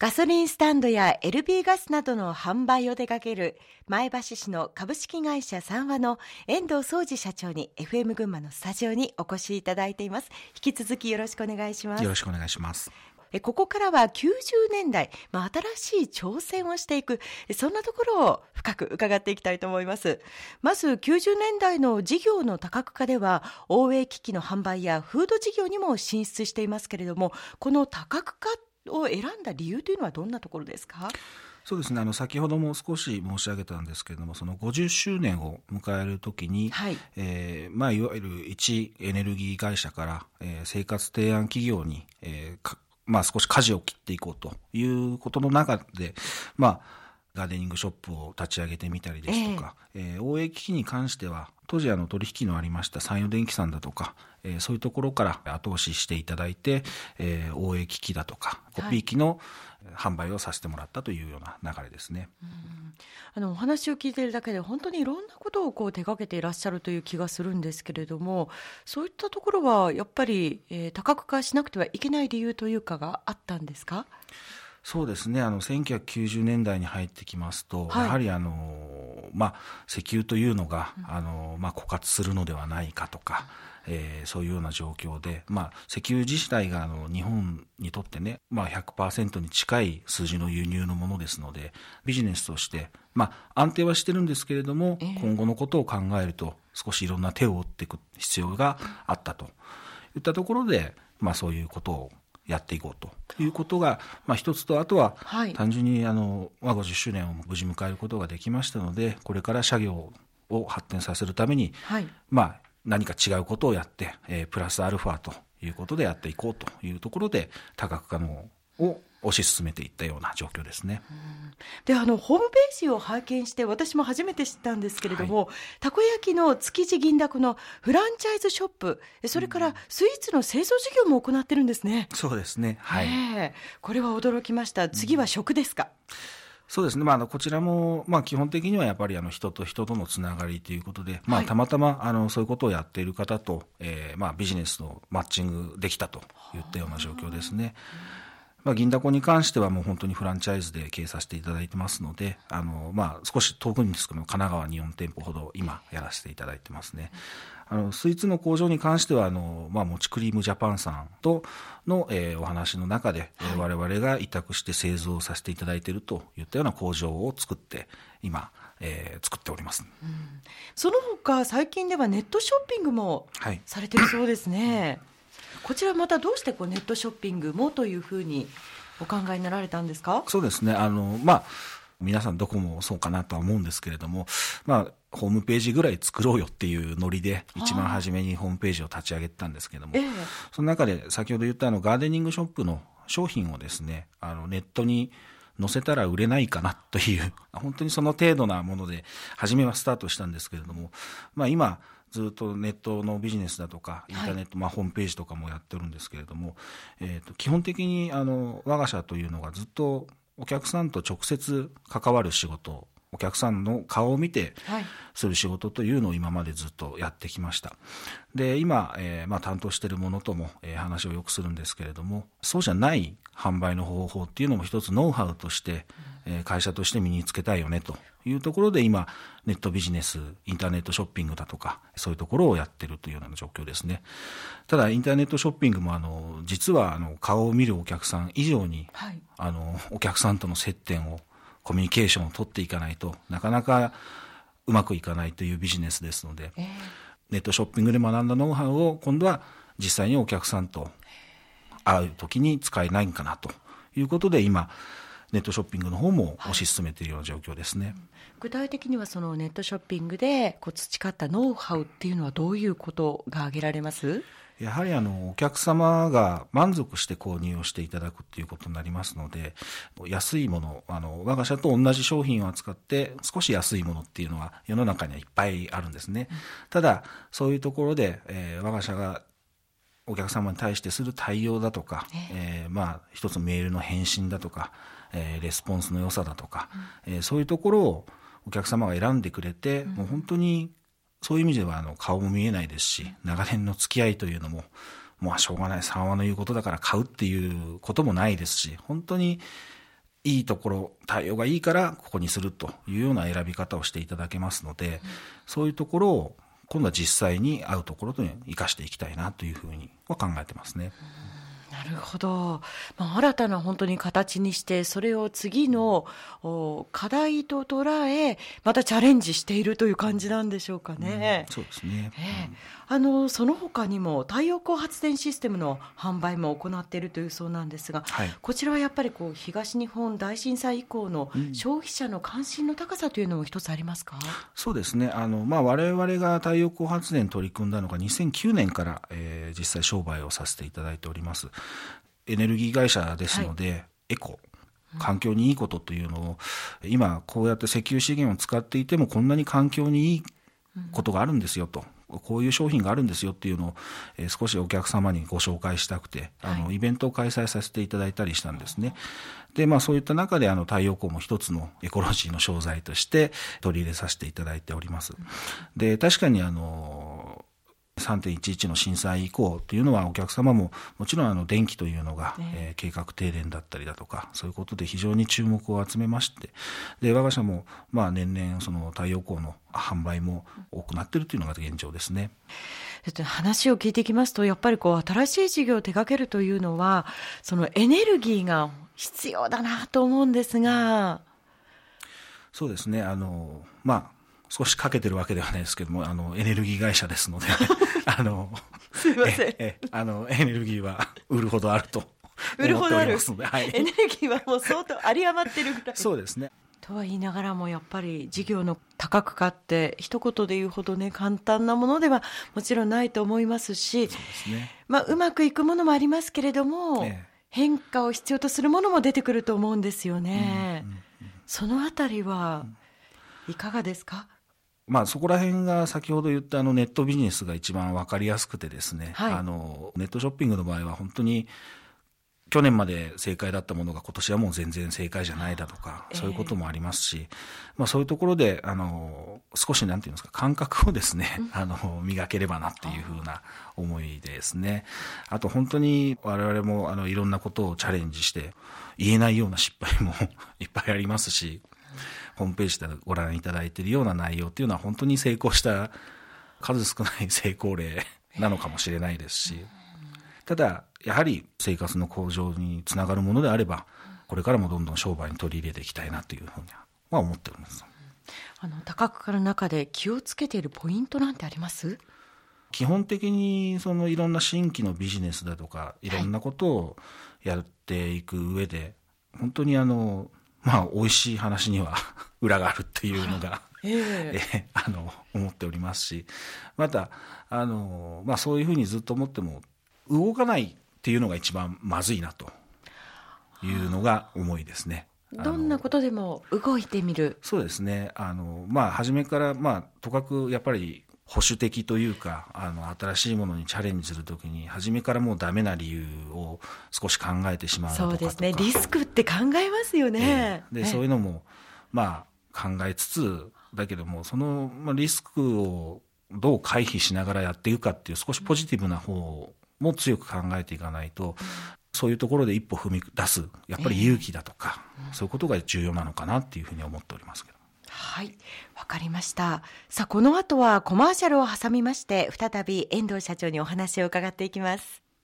ガソリンスタンドや LP ガスなどの販売を手掛ける前橋市の株式会社三和の遠藤総司社長に FM 群馬のスタジオにお越しいただいています。引き続きよろしくお願いします。よろしくお願いします。ここからは90年代、まあ、新しい挑戦をしていくそんなところを深く伺っていきたいと思います。まず90年代の事業の多角化では応援機器の販売やフード事業にも進出していますけれどもこの多角化を選んだ理由というのはどんなところですか？そうですね。あの先ほども少し申し上げたんですけれどもその50周年を迎えるときに、はい。えーまあ、いわゆる一エネルギー会社から、えー、生活提案企業に、えーまあ、少し舵を切っていこうということの中で、まあ、ガーデニングショップを立ち上げてみたりですとか、えー、えー、応援機器に関しては当時あの取引のありました山陽電機さんだとか、えー、そういうところから後押ししていただいて、えー、応援機器だとかコピー機の販売をさせてもらったというような流れですね。あのお話を聞いているだけで本当にいろんなことをこう手掛けていらっしゃるという気がするんですけれどもそういったところはやっぱり、えー、多角化しなくてはいけない理由というかがあったんですか？そうですね。あの1990年代に入ってきますと、はい、やはりあの、まあ、石油というのが、うん、あのまあ、枯渇するのではないかとか、えー、そういうような状況で、まあ、石油自体があの日本にとってね、まあ、100%に近い数字の輸入のものですのでビジネスとして、まあ、安定はしてるんですけれども、えー、今後のことを考えると少しいろんな手を打っていく必要があったと。いったところで、まあ、そういうことをやっていこうということが、まあ、一つとあとは単純にあの、まあ、50周年を無事迎えることができましたのでこれから社業を発展させるために、はい、まあ、何か違うことをやって、えー、プラスアルファということでやっていこうというところで多角化のを推し進めていったような状況ですね。であのホームページを拝見して私も初めて知ったんですけれども、はい、たこ焼きの築地銀だこのフランチャイズショップそれからスイーツの製造事業も行ってるんですね。そうですね。はい、え。ー、これは驚きました。次は食ですか、うん。そうですね、まあ、あのこちらも、まあ、基本的にはやっぱりあの人と人とのつながりということで、まあ、たまたまあのそういうことをやっている方と、えーまあ、ビジネスのマッチングできたといったような状況ですね。まあ、銀だこに関してはもう本当にフランチャイズで経営させていただいてますので、あの、まあ、少し遠くにですけども、神奈川に4店舗ほど今やらせていただいてますね。あの、スイーツの工場に関しては、あの、まあ、もちクリームジャパンさんとの、えー、お話の中で、はい、我々が委託して製造させていただいているといったような工場を作って、今、えー、作っております、うん、その他最近ではネットショッピングもされてるそうですね。は いこちらまたどうしてこうネットショッピングもというふうにお考えになられたんですか？そうですね。あの、まあ、皆さんどこもそうかなとは思うんですけれども、まあ、ホームページぐらい作ろうよっていうノリで、一番初めにホームページを立ち上げたんですけども、えその中で先ほど言ったあのガーデニングショップの商品をですね、あのネットに載せたら売れないかなという、本当にその程度なもので、初めはスタートしたんですけれども、まあ今、ずっとネットのビジネスだとか、インターネット、はい、まあ、ホームページとかもやってるんですけれども、えーと、基本的にあの我が社というのがずっとお客さんと直接関わる仕事お客さんの顔を見てする仕事というのを今までずっとやってきました。で、今、えー、まあ、担当しているものとも、えー、話をよくするんですけれども、そうじゃない販売の方法っていうのも一つノウハウとして、えー、会社として身につけたいよねというところで今、ネットビジネス、インターネットショッピングだとか、そういうところをやってるというような状況ですね。ただ、インターネットショッピングも、あの、実は、あの、顔を見るお客さん以上に、はい、あの、お客さんとの接点をコミュニケーションを取っていかないとなかなかうまくいかないというビジネスですので、えー、ネットショッピングで学んだノウハウを今度は実際にお客さんと会う時に使えないんかなということで今ネットショッピングの方も推し進めているような状況ですね、はい、具体的にはそのネットショッピングでこう培ったノウハウっていうのはどういうことが挙げられます？やはりあのお客様が満足して購入をしていただくっていうことになりますので、安いもの、あの我が社と同じ商品を扱って少し安いものっていうのは世の中にはいっぱいあるんですね。ただ、そういうところで、えー、我が社がお客様に対してする対応だとか、えー、まあ一つメールの返信だとか、えー、レスポンスの良さだとか、うん、えー、そういうところをお客様が選んでくれて、うん、もう本当にそういう意味ではあの顔も見えないですし、長年の付き合いというのも、もうしょうがない、三話の言うことだから買うっていうこともないですし、本当にいいところ、対応がいいからここにするというような選び方をしていただけますので、そういうところを今度は実際に合うところに生かしていきたいなというふうには考えてますね。なるほど、まあ、新たな本当に形にしてそれを次の課題と捉えまたチャレンジしているという感じなんでしょうかね。うん、そうですね、えー、あのその他にも太陽光発電システムの販売も行っているというそうなんですが、はい、こちらはやっぱりこう東日本大震災以降の消費者の関心の高さというのも一つありますか、うん、そうですね。あの、まあ、我々が太陽光発電取り組んだのが2009年から、えー、実際商売をさせていただいております。エネルギー会社ですので、はい、エコ環境にいいことというのを、今こうやって石油資源を使っていてもこんなに環境にいいことがあるんですよと。こういう商品があるんですよっていうのを、えー、少しお客様にご紹介したくて、あの、イベントを開催させていただいたりしたんですね。で、まあそういった中で、あの、太陽光も一つのエコロジーの商材として取り入れさせていただいております。で、確かにあの、3.11の震災以降というのはお客様ももちろんあの電気というのが、ねえー、計画停電だったりだとかそういうことで非常に注目を集めましてで我が社もまあ年々その太陽光の販売も多くなっているというのが現状ですね。話を聞いていきますとやっぱりこう新しい事業を手掛けるというのはそのエネルギーが必要だなと思うんですが。そうですねあのまあ少しかけてるわけではないですけども、あの、エネルギー会社ですので、あの、すいません。え、あの、エネルギーは売るほどあると 売るほどある。はい、エネルギーはもう相当有り余ってるぐらい。そうですね。とは言いながらもやっぱり事業の多角化って一言で言うほどね簡単なものではもちろんないと思いますしう、ね、まあ、うまくいくものもありますけれども、ええ、変化を必要とするものも出てくると思うんですよね。うんうんうん、そのあたりはいかがですか、まあ、そこら辺が先ほど言ったあのネットビジネスが一番分かりやすくてですね、はい、あのネットショッピングの場合は本当に去年まで正解だったものが今年はもう全然正解じゃないだとか、そういうこともありますし、まあそういうところで、あの、少しなんていうんですか、感覚をですね、あの、磨ければなっていうふうな思いですね。あと本当に我々もあの、いろんなことをチャレンジして、言えないような失敗も いっぱいありますし、ホームページでご覧いただいているような内容っていうのは本当に成功した数少ない成功例なのかもしれないですし、ただ、やはり生活の向上につながるものであれば、これからもどんどん商売に取り入れていきたいなというふうには思っております。あの多角化の中で気をつけているポイントなんてあります？基本的にそのいろんな新規のビジネスだとかいろんなことをやっていく上で、はい、本当にあのまあ美味しい話には 裏があるっていうのが、えー、えあの思っておりますし。またあの、まあ、そういうふうにずっと思っても動かないっていうのが一番まずいなと。いうのが思いですね。どんなことでも動いてみる。そうですね。あの、まあ、初めから、まあ、とかくやっぱり保守的というかあの新しいものにチャレンジするときに初めからもうダメな理由を少し考えてしまうそうですね。リスクって考えますよね、えー、で、そういうのもまあ考えつつだけどもその、まあ、リスクをどう回避しながらやっていくかっていう少しポジティブな方も強く考えていかないと、そういうところで一歩踏み出すやっぱり勇気だとか、えー、そういうことが重要なのかなっていうふうに思っておりますけど。はい、わかりました。さあ、この後はコマーシャルを挟みまして、再び遠藤社長にお話を伺っていきます。